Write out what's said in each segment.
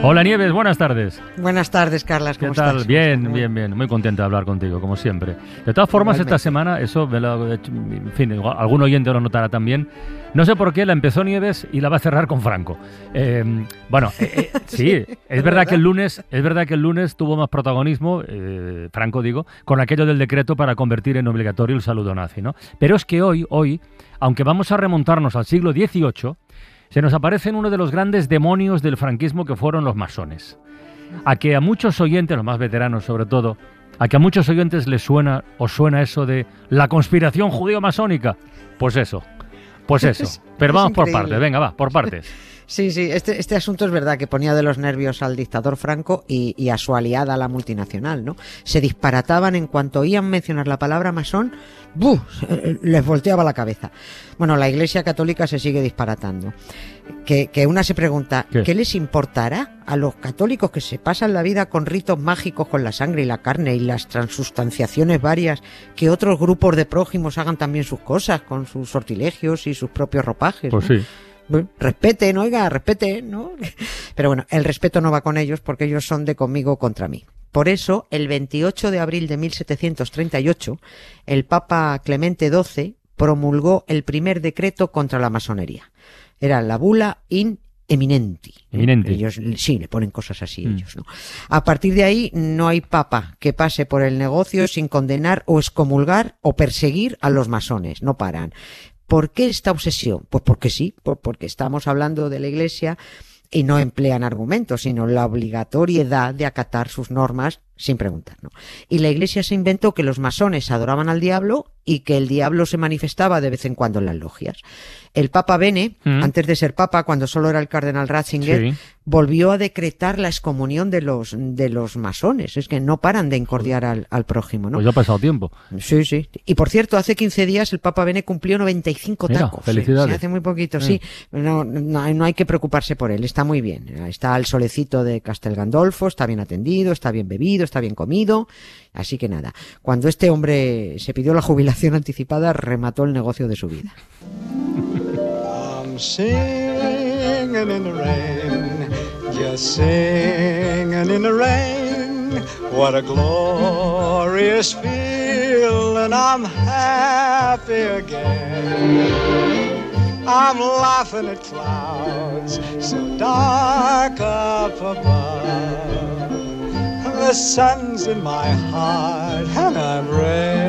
Hola Nieves, buenas tardes. Buenas tardes, Carlas. ¿Cómo ¿Qué tal? estás? Bien, bien, bien. Muy contenta de hablar contigo, como siempre. De todas formas, esta semana, eso, me lo- en fin, igual algún oyente lo notará también. No sé por qué la empezó Nieves y la va a cerrar con Franco. Eh, bueno, eh, eh, sí, es verdad que el lunes, es verdad que el lunes tuvo más protagonismo, eh, Franco digo, con aquello del decreto para convertir en obligatorio el saludo nazi, ¿no? Pero es que hoy, hoy, aunque vamos a remontarnos al siglo XVIII, se nos aparecen uno de los grandes demonios del franquismo que fueron los masones a que a muchos oyentes, los más veteranos sobre todo, a que a muchos oyentes les suena o suena eso de la conspiración judío-masónica. Pues eso, pues eso. Es- Pero es vamos por partes, venga, va, por partes. Sí, sí, este, este asunto es verdad que ponía de los nervios al dictador Franco y, y a su aliada, la multinacional, ¿no? Se disparataban en cuanto oían mencionar la palabra masón, ¡buh! les volteaba la cabeza. Bueno, la Iglesia Católica se sigue disparatando. Que, que una se pregunta, ¿Qué? ¿qué? les importará a los católicos que se pasan la vida con ritos mágicos con la sangre y la carne y las transustanciaciones varias, que otros grupos de prójimos hagan también sus cosas con sus sortilegios y sus propios ropajes? Pues ¿no? sí. Respeten, oiga, respeten, ¿no? Pero bueno, el respeto no va con ellos porque ellos son de conmigo contra mí. Por eso, el 28 de abril de 1738, el Papa Clemente XII promulgó el primer decreto contra la masonería. Era la bula in eminenti. Eminenti. Ellos sí le ponen cosas así Mm. ellos, ¿no? A partir de ahí no hay papa que pase por el negocio sin condenar o excomulgar o perseguir a los masones, no paran. ¿Por qué esta obsesión? Pues porque sí, por- porque estamos hablando de la Iglesia y no emplean argumentos, sino la obligatoriedad de acatar sus normas sin preguntar. ¿no? Y la Iglesia se inventó que los masones adoraban al diablo y que el diablo se manifestaba de vez en cuando en las logias. El Papa Bene, Mm. antes de ser Papa, cuando solo era el cardenal Ratzinger, Sí. volvió a decretar la excomunión de los, de los masones. Es que no paran de incordiar al, al prójimo, ¿no? Pues ya ha pasado tiempo. Sí, sí. Y por cierto, hace 15 días el Papa Bene cumplió 95 Mira, tacos. ¿eh? felicidades. Sí, hace muy poquito, Mm. sí. No, no, hay- no hay que preocuparse por él, está muy bien. Está al solecito de Castel Gandolfo, está bien atendido, está bien bebido, está bien comido. Así que nada, cuando este hombre se pidió la jubilación anticipada, remató el negocio de su vida. What a glorious feeling! I'm happy again. I'm laughing at clouds so dark up above.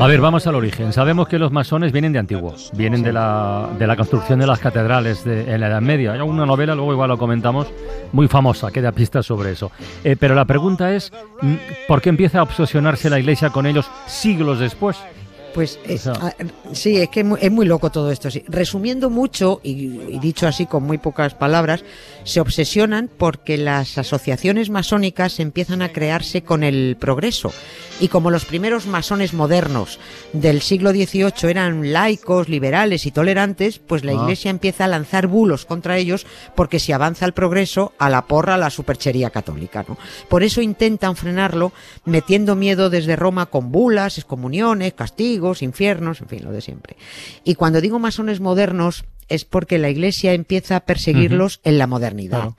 A ver, vamos al origen. Sabemos que los masones vienen de antiguo, vienen de la, de la construcción de las catedrales de- en la Edad Media. Hay una novela, luego igual lo comentamos, muy famosa, que da pistas sobre eso. Eh, pero la pregunta es, mm, ¿por qué empieza a obsesionarse la Iglesia con ellos siglos después? Pues eh, O sea- ah, sí, es que es muy, es muy loco todo esto. sí. Resumiendo mucho, y, y dicho así con muy pocas palabras, se obsesionan porque las asociaciones masónicas empiezan a crearse con el progreso. Y como los primeros masones modernos del siglo XVIII eran laicos, liberales y tolerantes, pues la Ah. Iglesia empieza a lanzar bulos contra ellos porque si avanza el progreso, a la porra la superchería católica. ¿no? Por eso intentan frenarlo metiendo miedo desde Roma con bulas, excomuniones, castigos, infiernos, en fin, lo de siempre. Y cuando digo masones modernos es porque la Iglesia empieza a perseguirlos en la modernidad.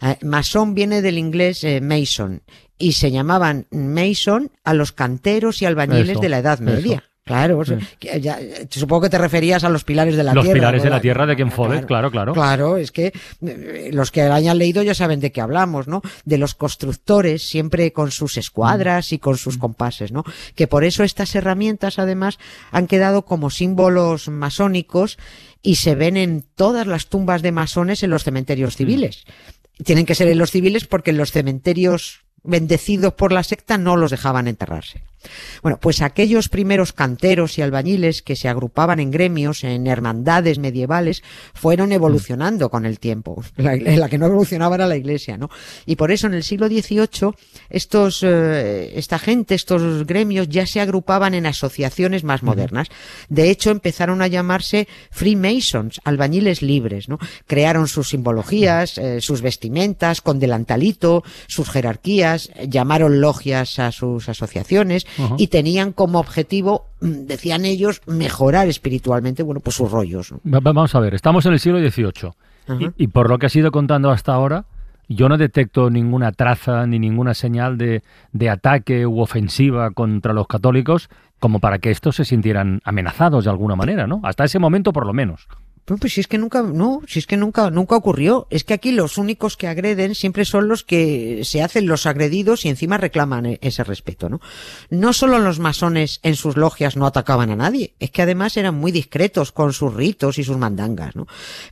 Eh, masón viene del inglés eh, mason y se llamaban mason a los canteros y albañiles Eso, de la Edad eso. Claro, Sí. que ya, eh, supongo que te referías a los pilares de la Los tierra. pilares de la tierra de Ken Follett, claro, claro. Claro, es que eh, los que hayan leído ya saben de qué hablamos, ¿no? De los constructores, siempre con sus escuadras y con sus compases, ¿no? Que por eso estas herramientas, además, han quedado como símbolos masónicos y se ven en todas las tumbas de masones en los cementerios civiles. Tienen que ser en los civiles porque en los cementerios bendecidos por la secta no los dejaban enterrarse. Bueno, pues aquellos primeros canteros y albañiles que se agrupaban en gremios, en hermandades medievales, fueron evolucionando con el tiempo. La, la que no evolucionaba era la iglesia, ¿no? Y por eso en el siglo XVIII estos, eh, esta gente, estos gremios ya se agrupaban en asociaciones más modernas. De hecho, empezaron a llamarse Freemasons, albañiles libres, ¿no? Crearon sus simbologías, eh, sus vestimentas, con delantalito, sus jerarquías, llamaron logias a sus asociaciones Y tenían como objetivo, mm, decían ellos, mejorar espiritualmente, bueno, pues sus rollos. ¿no? Va- va- Vamos a ver, estamos en el siglo XVIII y por lo que has ido contando hasta ahora, yo no detecto ninguna traza ni ninguna señal de, de ataque u ofensiva contra los católicos como para que estos se sintieran amenazados de alguna manera, ¿no? Hasta ese momento por lo menos. Pues, si es que nunca, no, si es que nunca, nunca ocurrió. Es que aquí los únicos que agreden siempre son los que se hacen los agredidos y encima reclaman e- ese respeto, ¿no? No solo los masones en sus logias no atacaban a nadie, es que además eran muy discretos con sus ritos y sus mandangas, ¿no?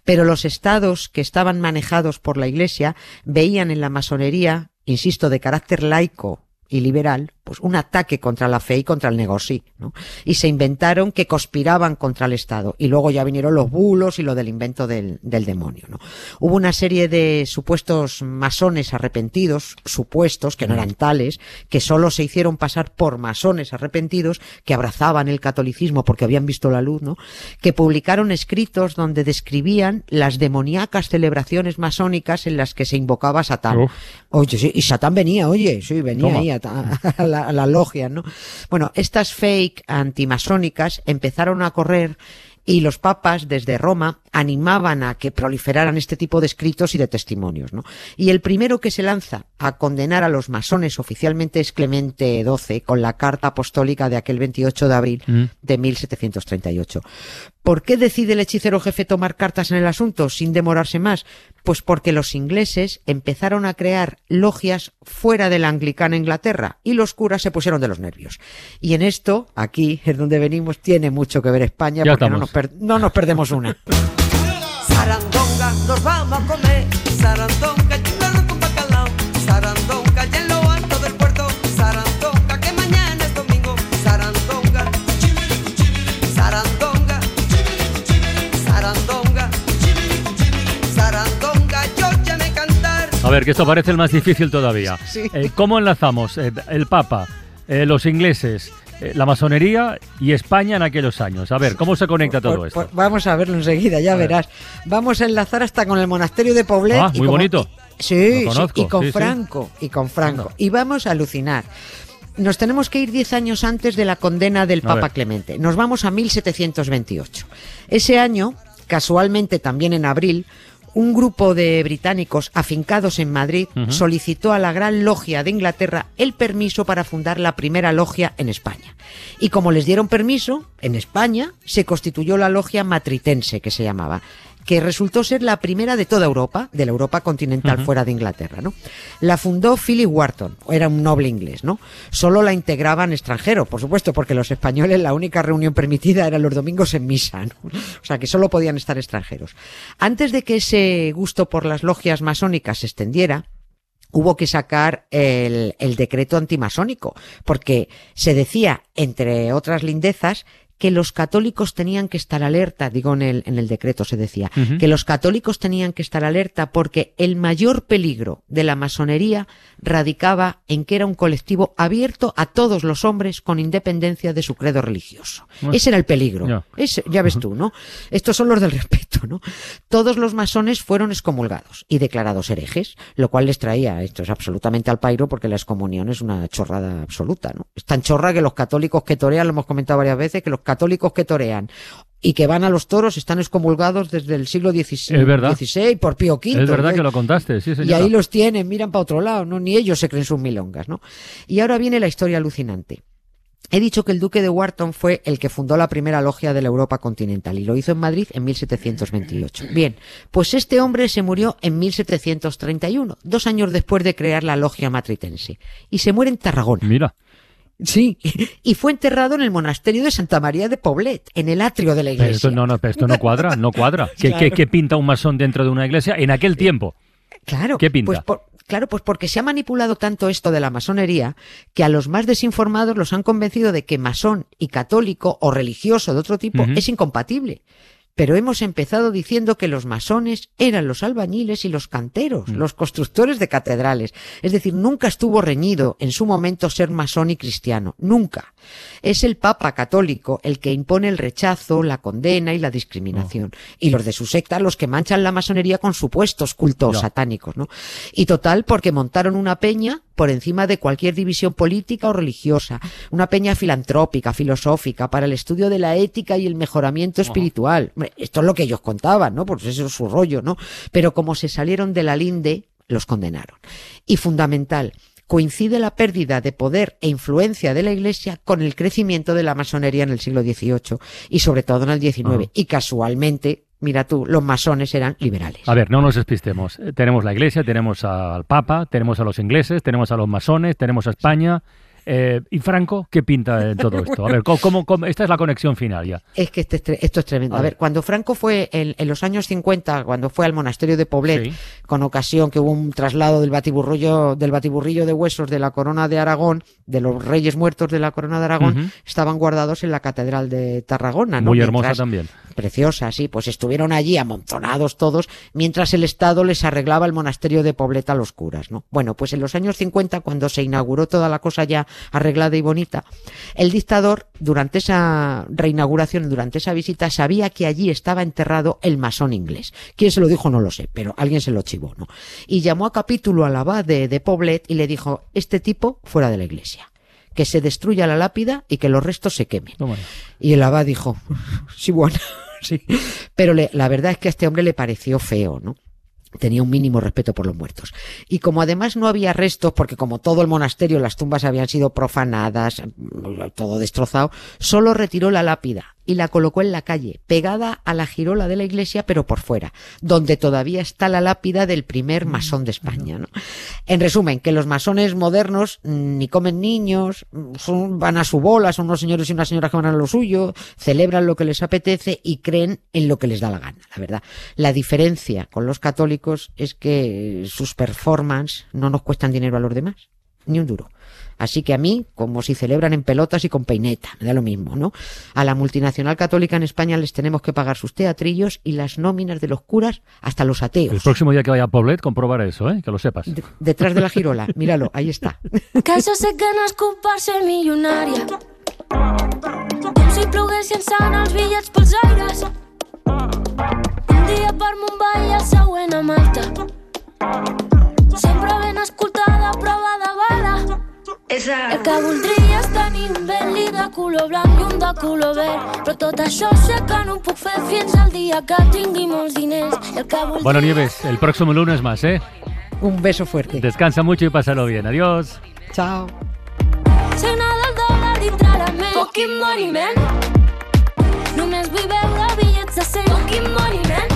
Pero los estados que estaban manejados por la iglesia veían en la masonería, insisto, de carácter laico y liberal, pues un ataque contra la fe y contra el negocio, ¿no? Y se inventaron que conspiraban contra el Estado. Y luego ya vinieron los bulos y lo del invento del, del demonio, ¿no? Hubo una serie de supuestos masones arrepentidos, supuestos, que no eran tales, que solo se hicieron pasar por masones arrepentidos, que abrazaban el catolicismo porque habían visto la luz, ¿no? Que publicaron escritos donde describían las demoníacas celebraciones masónicas en las que se invocaba a Satán. Uf. Oye, sí, y Satán venía, oye, sí, venía Toma. ahí a la, la logia, ¿no? Bueno, estas fake antimasónicas empezaron a correr y los papas desde Roma animaban a que proliferaran este tipo de escritos y de testimonios, ¿no? Y el primero que se lanza a condenar a los masones oficialmente es Clemente XII con la carta apostólica de aquel 28 de abril Mm. de 1738. ¿Por qué decide el hechicero jefe tomar cartas en el asunto sin demorarse más? Pues porque los ingleses empezaron a crear logias fuera de la anglicana Inglaterra y los curas se pusieron de los nervios. Y en esto, aquí es donde venimos, tiene mucho que ver España Ya porque no nos perdemos una. Sarandonga, nos vamos a comer. Sarandonga, arroz con bacalao. Sarandonga, y en lo alto del puerto. Sarandonga, que mañana es domingo. Sarandonga, Sarandonga, Sarandonga, Sarandonga, yo ya me cantar. A ver, que esto parece el más difícil todavía. Sí. Eh, ¿Cómo enlazamos eh, el Papa, eh, los ingleses, eh, la masonería y España en aquellos años? A ver, ¿cómo se conecta todo Pues- esto? pues vamos a verlo enseguida, ya A ver. verás. Vamos a enlazar hasta con el monasterio de Poblet. Ah, y muy como- bonito. y- sí, y con sí, sí. Franco, y con Franco. Y vamos a alucinar. Nos tenemos que ir 10 años antes de la condena del Papa. Clemente. Nos vamos a 1728. Ese año, casualmente también en abril, un grupo de británicos afincados en Madrid solicitó a la Gran Logia de Inglaterra el permiso para fundar la primera logia en España. Y como les dieron permiso, en España se constituyó la logia matritense, que se llamaba, que resultó ser la primera de toda Europa, de la Europa continental fuera de Inglaterra, ¿no? La fundó Philip Wharton, era un noble inglés, ¿no? Solo la integraban extranjeros, por supuesto, porque los españoles la única reunión permitida era los domingos en misa, ¿no? O sea, que solo podían estar extranjeros. Antes de que ese gusto por las logias masónicas se extendiera, hubo que sacar el, el decreto antimasónico, porque se decía, entre otras lindezas, que los católicos tenían que estar alerta, digo en el, en el decreto se decía, que los católicos tenían que estar alerta porque el mayor peligro de la masonería radicaba en que era un colectivo abierto a todos los hombres con independencia de su credo religioso. Bueno, Ese era el peligro. ya. Ese- ya ves tú, ¿no? Estos son los del respeto, ¿no? Todos los masones fueron excomulgados y declarados herejes, lo cual les traía, esto es absolutamente al pairo porque la excomunión es una chorrada absoluta, ¿no? Es tan chorra que los católicos que torean, lo hemos comentado varias veces, que los católicos que torean y que van a los toros están excomulgados desde el siglo XVI, por Pío V. es verdad ¿no? que lo contaste, sí, Y ahí los tienen, miran para otro lado, ¿no? Ni ellos se creen sus milongas, ¿no? Y ahora viene la historia alucinante. He dicho que el duque de Wharton fue el que fundó la primera logia de la Europa continental y lo hizo en Madrid en 1728. Bien, pues este hombre se murió en 1731, dos años después de crear la logia matritense. Y se muere en Tarragona. Mira, Sí. Y fue enterrado en el monasterio de Santa María de Poblet, en el atrio de la pero iglesia. esto no, no, pero esto no cuadra, no cuadra. ¿Qué, Claro. qué- qué pinta un masón dentro de una iglesia en aquel tiempo? Claro. ¿Qué pinta? Pues por- Claro, pues porque se ha manipulado tanto esto de la masonería que a los más desinformados los han convencido de que masón y católico o religioso de otro tipo es incompatible. Pero hemos empezado diciendo que los masones eran los albañiles y los canteros, los constructores de catedrales. Es decir, nunca estuvo reñido en su momento ser masón y cristiano. Nunca. Es el Papa católico el que impone el rechazo, la condena y la discriminación. Y los de su secta los que manchan la masonería con supuestos cultos satánicos, ¿no? Y total, porque montaron una peña por encima de cualquier división política o religiosa, una peña filantrópica, filosófica, para el estudio de la ética y el mejoramiento espiritual. Hombre, Esto es lo que ellos contaban, ¿no? Pues eso es su rollo, ¿no? Pero como se salieron de la linde, los condenaron. Y fundamental, coincide la pérdida de poder e influencia de la Iglesia con el crecimiento de la masonería en el siglo XVIII y sobre todo en el XIX. Y casualmente, mira tú, los masones eran liberales. A ver, no nos despistemos. Eh, Tenemos la Iglesia, tenemos al Papa, tenemos a los ingleses, tenemos a los masones, tenemos a España. Eh, ¿Y Franco qué pinta en todo esto? A ver, ¿cómo, cómo- cómo- esta es la conexión final ya. Es que este esto es tremendo. A A, ver. ver, cuando Franco fue en, en los años 50, cuando fue al monasterio de Poblet, Sí. con ocasión que hubo un traslado del batiburrillo, del batiburrillo de huesos de la corona de Aragón, de los reyes muertos de la corona de Aragón, estaban guardados en la catedral de Tarragona. ¿no? Muy hermosa Mientras- también. Preciosa, sí, pues estuvieron allí amontonados todos, mientras el Estado les arreglaba el monasterio de Poblet a los curas, ¿no? Bueno, pues en los años 50, cuando se inauguró toda la cosa ya arreglada y bonita, el dictador, durante esa reinauguración, durante esa visita, sabía que allí estaba enterrado el masón inglés. ¿Quién se lo dijo? No lo sé, pero alguien se lo chivó, ¿no? Y llamó a capítulo al abad de, de Poblet y le dijo, este tipo fuera de la iglesia. Que se destruya la lápida y que los restos se quemen. Y el abad dijo, sí, bueno, Pero le- la verdad es que a este hombre le pareció feo, ¿no? Tenía un mínimo respeto por los muertos. Y como además no había restos, porque como todo el monasterio, las tumbas habían sido profanadas, mm, todo destrozado, solo retiró la lápida y la colocó en la calle, pegada a la girola de la iglesia, pero por fuera, donde todavía está la lápida del primer masón de España. ¿no? En resumen, que los masones modernos mm, ni comen niños, mm, son, van a su bola, son unos señores y unas señoras que van a lo suyo, celebran lo que les apetece y creen en lo que les da la gana, la verdad. La diferencia con los católicos es que sus performances no nos cuestan dinero a los demás, ni un duro. Así que a mí, como si celebran en pelotas y con peineta, me da lo mismo, ¿no? A la multinacional católica en España les tenemos que pagar sus teatrillos y las nóminas de los curas hasta los El ateos. próximo día que vaya a Poblet, comprobar eso, ¿eh? que lo sepas. De- detrás de la girola, míralo, ahí está. No és culpa ser milionària. Com si ploguessin sant els bitllets pels aires. Un dia per Mumbai i el següent a Malta. Sempre ben escoltada, prova de bala. El que voldria és tenir un Bentley de color blanc i un de color verd. Però tot això sé que no ho puc fer fins al dia que tingui molts diners. I el que voldria Bueno, Nieves, el próximo lunes más, ¿eh? Un beso fuerte. Descansa mucho y pásalo bien. Adiós. Chao. Signa del dòlar dintre la ment Fucking money, man Només vull veure bitllets de 100 Fucking money, man